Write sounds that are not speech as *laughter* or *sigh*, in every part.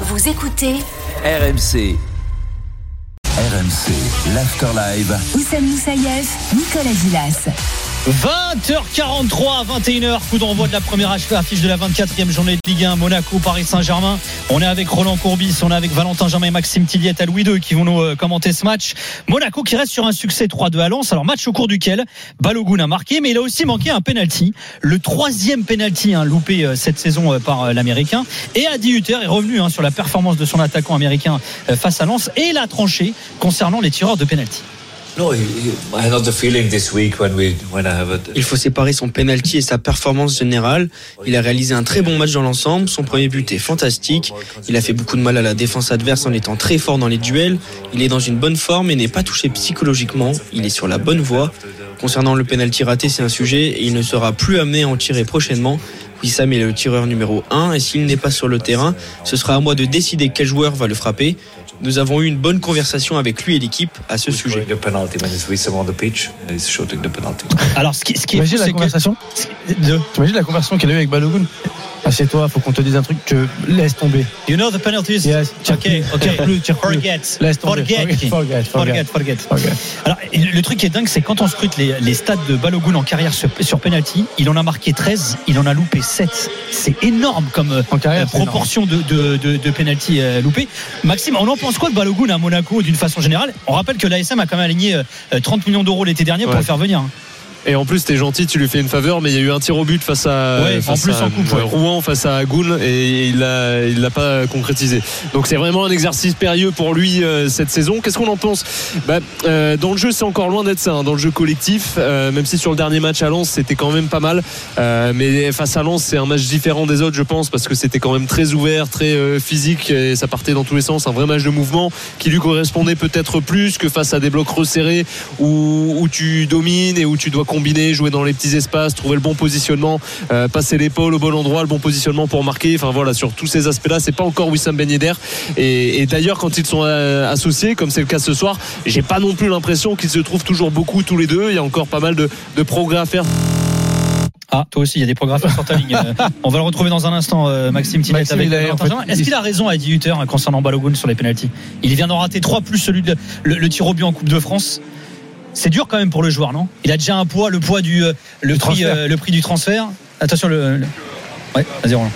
Vous écoutez RMC. RMC, l'Afterlive. Oussam Moussaïef, Nicolas Gilas. 20h43 21h, coup d'envoi de la première affiche de la 24e journée de Ligue 1, Monaco, Paris Saint-Germain. On est avec Roland Courbis, on est avec Valentin Germain et Maxime Tilliette à Louis II qui vont nous euh, commenter ce match. Monaco qui reste sur un succès 3-2 à Lens. Alors match au cours duquel Balogun a marqué, mais il a aussi manqué un penalty. Le troisième penalty hein, loupé euh, cette saison euh, par l'Américain. Et Adi Hutter est revenu hein, sur la performance de son attaquant américain face à Lens et il a tranché concernant les tireurs de penalty. Il faut séparer son penalty et sa performance générale. Il a réalisé un très bon match dans l'ensemble. Son premier but est fantastique. Il a fait beaucoup de mal à la défense adverse en étant très fort dans les duels. Il est dans une bonne forme et n'est pas touché psychologiquement. Il est sur la bonne voie. Concernant le penalty raté, c'est un sujet et il ne sera plus amené à en tirer prochainement. Wissam est le tireur numéro 1 et s'il n'est pas sur le terrain, ce sera à moi de décider quel joueur va le frapper. Nous avons eu une bonne conversation avec lui et l'équipe à ce sujet. Alors, ce qui, ce qui est la c'est conversation que de, T'imagines la conversation qu'il a eu avec Balogun? Assieds-toi, faut qu'on te dise un truc, que laisse tomber. you know the penalties. Yes, tire ok, plus, ok. tire plus, tire plus. Forget, Laisse tomber. forget, Forget, forget, forget. Alors, le truc qui est dingue, c'est quand on scrute les, les stats de Balogun en carrière sur, sur penalty, il en a marqué 13, il en a loupé 7. C'est énorme comme euh, En carrière, euh, proportion de, de, de, de penalty euh, loupé. Maxime, on en pense quoi de Balogun à Monaco d'une façon générale? On rappelle que l'ASM a quand même aligné euh, 30 millions d'euros l'été dernier pour Ouais. le faire venir. Et en plus, t'es gentil, tu lui fais une faveur, mais il y a eu un tir au but face à, Ouais, face en plus à, en coupe, ouais. Rouen, face à Goul, et il l'a, il l'a pas concrétisé. Donc c'est vraiment un exercice périlleux pour lui euh, cette saison. Qu'est-ce qu'on en pense? Bah, euh, Dans le jeu, c'est encore loin d'être ça. hein. Dans le jeu collectif, euh, même si sur le dernier match à Lens, c'était quand même pas mal. Euh, mais face à Lens, c'est un match différent des autres, je pense, parce que c'était quand même très ouvert, très euh, physique, et ça partait dans tous les sens. Un vrai match de mouvement qui lui correspondait peut-être plus que face à des blocs resserrés où, où tu domines et où tu dois combiner, jouer dans les petits espaces, trouver le bon positionnement, euh, passer l'épaule au bon endroit, le bon positionnement pour marquer. Enfin voilà, sur tous ces aspects-là, c'est pas encore Wissam Ben Yedder. Et, et d'ailleurs, quand ils sont euh, associés, comme c'est le cas ce soir, j'ai pas non plus l'impression qu'ils se trouvent toujours beaucoup tous les deux. Il y a encore pas mal de, de progrès à faire. Ah, toi aussi, il y a des programmes sur ta ligne. Euh, *laughs* On va le retrouver dans un instant, euh, Maxime Tillet Maxime, avec en fait. Est-ce il- qu'il a raison à 18 h concernant Balogun sur les pénalties? Il vient d'en rater 3 plus celui de le, le tir au but en Coupe de France. C'est dur quand même pour le joueur, non? Il a déjà un poids, le poids du euh, le prix transfert. euh, le prix du transfert. Attention le, le- Ouais, vas-y Roland.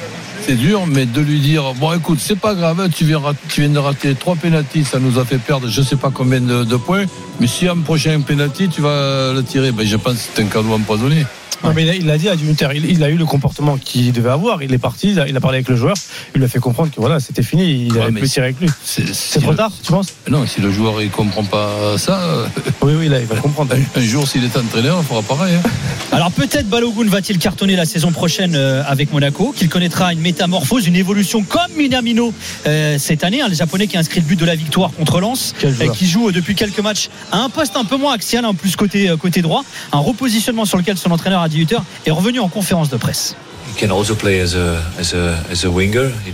C'est dur, mais de lui dire bon, écoute, c'est pas grave, tu viens, rat- tu viens de rater trois pénaltys, ça nous a fait perdre je sais pas combien de, de points, mais si un prochain pénalty, tu vas le tirer, ben, je pense que c'est un cadeau empoisonné. Non, mais il a- il l'a dit à Dunter, il, il a eu le comportement qu'il devait avoir. Il est parti, il a, il a parlé avec le joueur, il lui a fait comprendre que voilà, c'était fini, il Ouais, avait mais plus tirer avec lui. C'est trop tard, tu penses? Non, si le joueur il comprend pas ça, euh, Oui, oui, là, il va le comprendre. un jour s'il est entraîneur, il fera pareil. hein. Alors peut-être Balogun va-t-il cartonner la saison prochaine euh, avec Monaco, qu'il connaîtra une métamorphose, une évolution comme Minamino euh, cette année, hein, le japonais qui a inscrit le but de la victoire contre Lens, joueur. qui joue depuis quelques matchs à un poste un peu moins axial, en plus côté, côté droit, un repositionnement sur lequel son entraîneur a 18 heures est revenu en conférence de presse.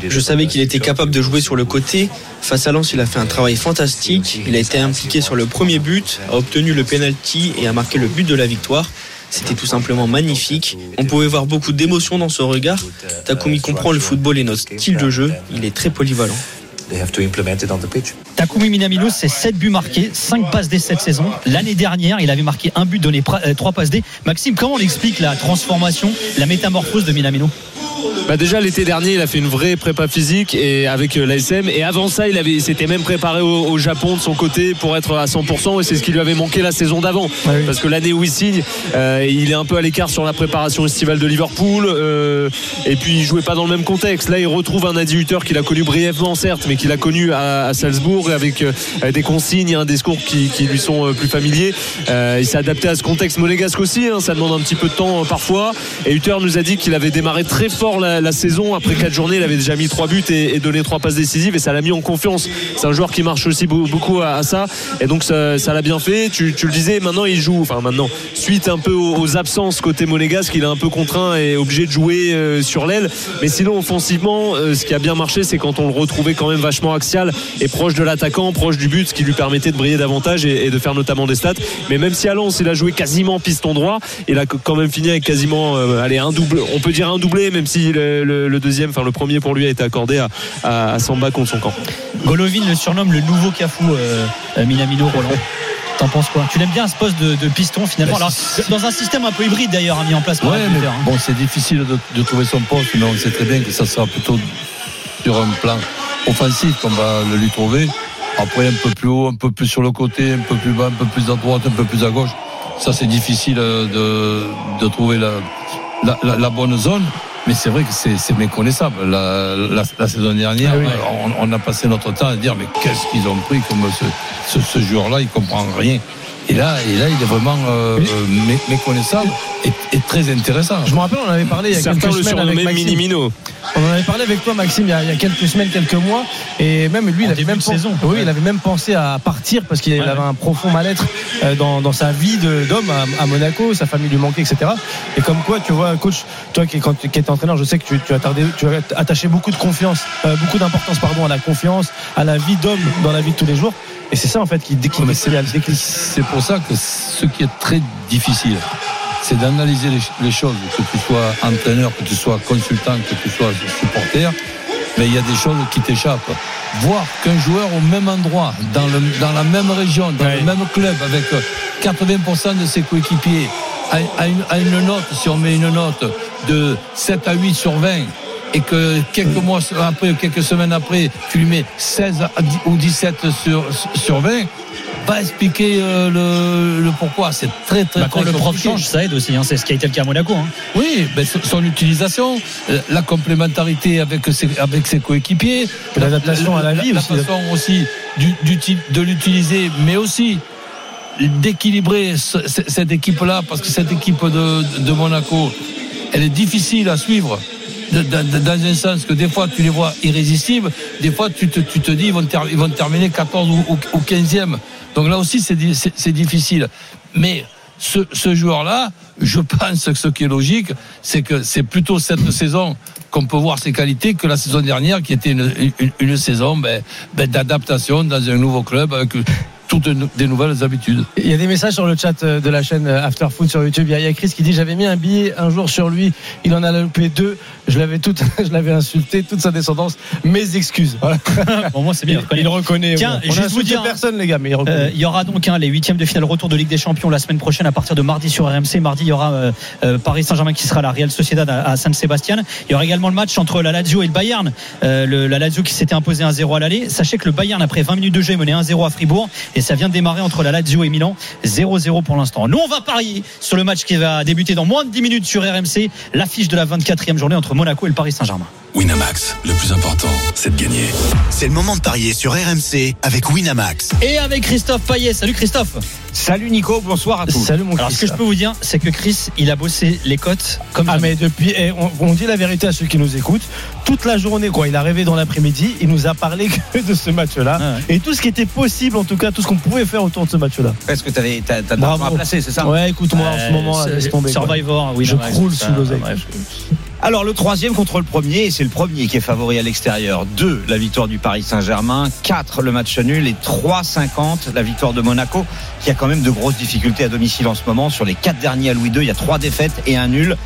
Je savais qu'il était capable de jouer sur le côté. Face à Lens, il a fait un travail fantastique. Il a été impliqué sur le premier but, a obtenu le penalty et a marqué le but de la victoire. C'était tout simplement magnifique. On pouvait voir beaucoup d'émotion dans son regard. Takumi comprend le football et notre style de jeu. Il est très polyvalent. Takumi Minamino, c'est 7 buts marqués, 5 passes D cette saison. L'année dernière, il avait marqué un but, donné 3 passes D. Maxime, comment on explique la transformation, la métamorphose de Minamino? Bah déjà l'été dernier, il a fait une vraie prépa physique et avec euh, l'ASM. Et avant ça, il avait, il s'était même préparé au, au Japon de son côté pour être à 100%. Et c'est ce qui lui avait manqué la saison d'avant. oui. Parce que l'année où il signe, euh, il est un peu à l'écart sur la préparation estivale de Liverpool. euh, et puis il jouait pas dans le même contexte. Là, il retrouve un Adi Hutter qu'il a connu brièvement, certes, mais qu'il a connu à, à Salzbourg avec euh, des consignes, un discours qui, qui lui sont plus familiers. Il s'est adapté à ce contexte monégasque aussi. hein, ça demande un petit peu de temps parfois. Et Hutter nous a dit qu'il avait démarré très fort la, la, saison, après quatre journées, il avait déjà mis trois buts et, donné trois passes décisives et ça l'a mis en confiance. C'est un joueur qui marche aussi beau- beaucoup à, ça et donc ça l'a bien fait. Tu, le disais, maintenant il joue, enfin maintenant, suite un peu aux, absences côté monégasque, il est un peu contraint et obligé de jouer euh, sur l'aile. Mais sinon, offensivement, euh, ce qui a bien marché, c'est quand on le retrouvait quand même vachement axial et proche de l'attaquant, proche du but, ce qui lui permettait de briller davantage et, de faire notamment des stats. Mais même si à Lens, il a joué quasiment piston droit, il a quand même fini avec quasiment, euh, allez, un double. On peut dire un doublé, même si le, le- le deuxième, enfin le premier pour lui a été accordé à, à, à Samba contre son camp. Golovin le surnomme le nouveau Cafou, euh, euh, Minamino Roland. T'en penses quoi? Tu l'aimes bien ce poste de, de piston finalement Bah, Alors, Dans un système un peu hybride d'ailleurs a mis en place par Ouais, la mais hein. bon, c'est difficile de, de trouver son poste, mais on sait très bien que ça sera plutôt sur un plan offensif qu'on va le lui trouver. Après, un peu plus haut, un peu plus sur le côté, un peu plus bas, un peu plus à droite, un peu plus à gauche. Ça, c'est difficile euh, de, de trouver la, la, la- la bonne zone. Mais c'est vrai que c'est méconnaissable. La, la, la saison dernière, Ah oui. on, on a passé notre temps à dire mais qu'est-ce qu'ils ont pris comme ce, ce, ce joueur-là, il comprend rien. Et là, et là, il est vraiment euh, mé- méconnaissable et, et très intéressant. Je me rappelle, on en avait parlé il y a Certains quelques semaines avec surnommaient Maxime. Minimino. On en avait parlé avec toi, Maxime, il y a, il y a quelques semaines, quelques mois, et même lui, il avait même saison. Oui, Ouais. il avait même pensé à partir parce qu'il Ouais, avait un profond mal-être euh, dans, dans sa vie d'homme à, à Monaco, sa famille lui manquait, etc. Et comme quoi, tu vois, coach, toi qui, quand, qui étais entraîneur, je sais que tu, tu as tardé, tu as attaché beaucoup de confiance, euh, beaucoup d'importance, pardon, à la confiance, à la vie d'homme dans la vie de tous les jours. Et c'est ça en fait qui, qui, C'est pour ça que ce qui est très difficile, c'est d'analyser les, les choses, que tu sois entraîneur, que tu sois consultant, que tu sois supporter. Mais il y a des choses qui t'échappent. Voir qu'un joueur au même endroit, dans, le, dans la même région, dans le même club, avec 80% de ses coéquipiers, a, une, a une note, si on met une note de 7 à 8 sur 20, et que quelques mois après, quelques semaines après, tu lui mets 16 à 10 ou 17 sur, sur 20, va expliquer euh, le, le pourquoi. C'est très, très, Bah, quand très le prof change, ça aide aussi. hein. C'est ce qui a été le cas à Monaco. hein. Oui, son- utilisation, euh, la complémentarité avec ses, avec ses coéquipiers, L'adaptation à la vie la aussi. façon aussi du- de l'utiliser, mais aussi d'équilibrer ce- ce- cette équipe-là, parce que cette équipe de, de Monaco, elle est difficile à suivre. Dans un sens que des fois tu les vois irrésistibles, des fois tu te, tu te dis ils vont, ils vont terminer 14 ou, ou, ou 15e. Donc là aussi c'est difficile. Mais ce, ce joueur-là, je *laughs* pense que ce qui est logique, c'est que c'est plutôt cette saison qu'on peut voir ses qualités que la saison dernière, qui était une, une, une saison ben, ben, d'adaptation dans un nouveau club avec toutes des nouvelles habitudes. Il y a des messages sur le chat euh, de la chaîne euh, After Food sur YouTube. Il y a- Chris qui dit j'avais mis un billet un jour sur lui, il en a loupé deux. Je l'avais tout, *laughs* je l'avais insulté toute sa descendance. Mes excuses. Voilà. *laughs* Bon, moi, c'est bien. Il, il reconnaît. Tiens, on juste vous dire- personne les gars, mais il Euh, reconnaît. il y aura donc hein, les huitièmes de finale retour de Ligue des Champions la semaine prochaine à partir de mardi sur RMC. Mardi, il y aura euh, euh, Paris Saint-Germain qui sera à la Real Sociedad à, à San Sebastian. Il y aura également le match entre la Lazio et le Bayern. Euh, le, la Lazio qui s'était imposé 1-0 à l'aller. Sachez que le Bayern, après 20 minutes de jeu, est mené 1-0 à Fribourg. Et ça vient de démarrer entre la Lazio et Milan. 0-0 pour l'instant. Nous, on va parier sur le match qui va débuter dans moins de 10 minutes sur RMC. L'affiche de la 24e journée entre Monaco et le Paris Saint-Germain. Winamax, le plus important, c'est de gagner. C'est le moment de parier sur RMC avec Winamax. Et avec Christophe Payet. Salut Christophe. Salut Nico, bonsoir à tous. Salut mon Alors, ce que je peux vous dire, c'est que Chris, il a bossé les cotes comme Ah jamais. mais depuis, eh, on, on dit la vérité à ceux qui nous écoutent. Toute la journée, quoi. Il a rêvé dans l'après-midi. Il nous a parlé que de ce match-là Ah ouais. et tout ce qui était possible, en tout cas, tout ce qu'on pouvait faire autour de ce match-là. Parce que t'avais, t'as, t'as à placer, c'est ça? Ouais, écoute-moi en Euh, ce moment, là, c'est- laisse tomber. quoi. Survivor, oui. Je non, croule sous l'oseille. Alors le troisième contre le premier, et c'est le premier qui est favori à l'extérieur. 2, la victoire du Paris Saint-Germain. 4, le match nul. Et 3,50, la victoire de Monaco, qui a quand même de grosses difficultés à domicile en ce moment. Sur les 4 derniers à Louis II, il y a 3 défaites et un nul.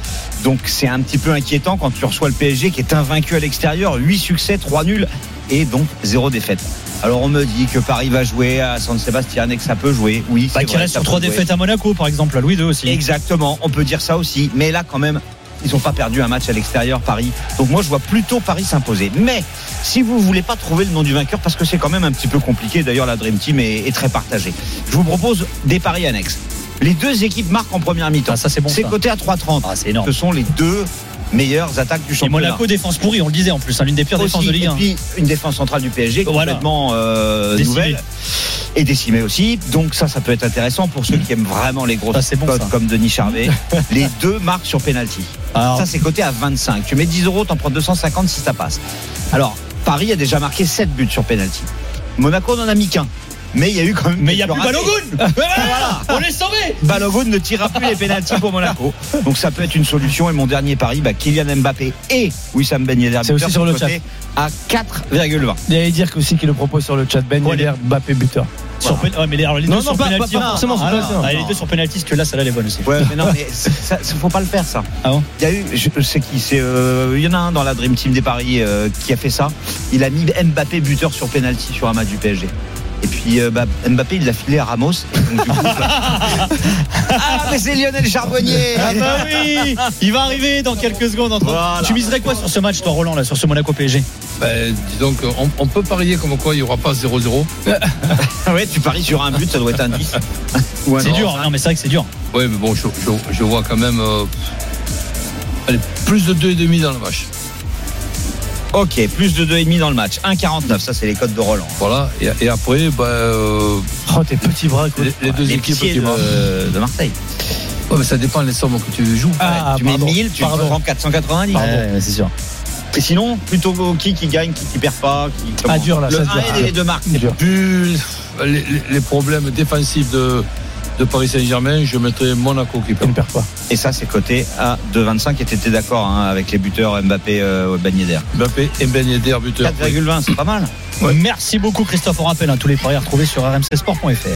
Donc c'est un petit peu inquiétant quand tu reçois le PSG qui est invaincu à l'extérieur. 8 succès, 3 nuls et donc 0 défaite. Alors on me dit que Paris va jouer à San Sebastian et que ça peut jouer. Oui, Bah, qui reste sur trois défaites à Monaco, par exemple, à Louis II aussi. Exactement, on peut dire ça aussi. Mais là, quand même, ils n'ont pas perdu un match à l'extérieur, Paris. Donc moi, je vois plutôt Paris s'imposer. Mais si vous voulez pas trouver le nom du vainqueur, parce que c'est quand même un petit peu compliqué, d'ailleurs, la Dream Team est, est très partagée, je vous propose des paris annexes. Les deux équipes marquent en première mi-temps. Ah, ça, c'est bon, C'est coté à 3,30. Ah, c'est énorme. Ce sont les deux meilleures attaques du Et championnat. Monaco, défense pourrie, on le disait en plus, hein, l'une des pires Aussi, défenses de Ligue et 1. puis une défense centrale du PSG Voilà. complètement euh, nouvelle et décimée aussi. Donc ça, ça peut être intéressant pour ceux qui aiment vraiment les grosses Ça, bon, ça. comme Denis Charvet. *laughs* les deux marques sur penalty. Ça, c'est coté à 25. Tu mets 10 euros, t'en prends 250 si ça passe. Alors, Paris a déjà marqué 7 buts sur penalty. Monaco n'en a mis qu'un. Mais il y a eu quand même. Mais il n'y a plus. Balogun *laughs* Voilà, On est sauvé Balogun ne tirera plus les pénaltys pour Monaco. Donc ça peut être une solution. Et mon dernier pari, bah, Kylian Mbappé et Wissam Ben Yedder. C'est aussi sur le coté À 4,20. Il y allait dire aussi qu'il le propose sur le chat. Ben Yedder, Mbappé, buteur. Sur ouais, mais les, alors, les Non, deux non, sur pas- penalty. pas- pas forcément Ah, non. ah, les deux sur penalty, que là, celle-là, elle est bonne aussi. Ouais, mais non, mais ça, ça, faut pas le faire ça. Ah bon Il y a eu, je je sais qui, c'est, euh, il y en a un dans la Dream Team des paris euh, qui a fait ça. Il a mis Mbappé buteur sur penalty sur un match du PSG. Et puis euh, bah, Mbappé, il l'a filé à Ramos. Et donc, du coup, *laughs* bah- ah, mais c'est Lionel Charbonnier. Ah bah oui Il va arriver dans quelques secondes. entre- Voilà. Tu miserais quoi sur ce match, toi, Roland, là, sur ce Monaco PSG Ben, dis donc, on, on peut parier comme quoi il n'y aura pas 0-0. *laughs* ouais, tu paries sur un but, ça doit être un 10. Ou un C'est dur, non, mais c'est vrai que c'est dur. Oui, mais bon, je, je- je vois quand même euh, allez, plus de 2,5 dans le match. Ok, plus de 2,5 dans le match. 1,49, ça c'est les codes de Roland. Voilà, et, et après, ben, euh, Oh, tes petits bras, quoi. les, les deux Les équipes pieds de, de Marseille. Ouais, mais ça dépend des sommes que tu joues. Ah, tu mets pardon. 1000, tu Pardon. prends 490. Pardon. Ouais, c'est sûr. Et sinon, plutôt qui qui gagne, qui, qui perd pas qui, comment Ah, dur, là, Le ça, 1 dur. et les deux marques. Dur. Les problèmes défensifs de, de Paris Saint-Germain, je mettrais Monaco qui Il perd. ne perd pas. Et ça, c'est coté à 2,25. Et t'étais d'accord hein, avec les buteurs Mbappé, euh, Ben Yedder. Mbappé et Ben Yedder buteur. 4,20, c'est pas mal. Merci beaucoup, Christophe. On rappelle, hein, tous les paris à retrouver sur rmcsport.fr.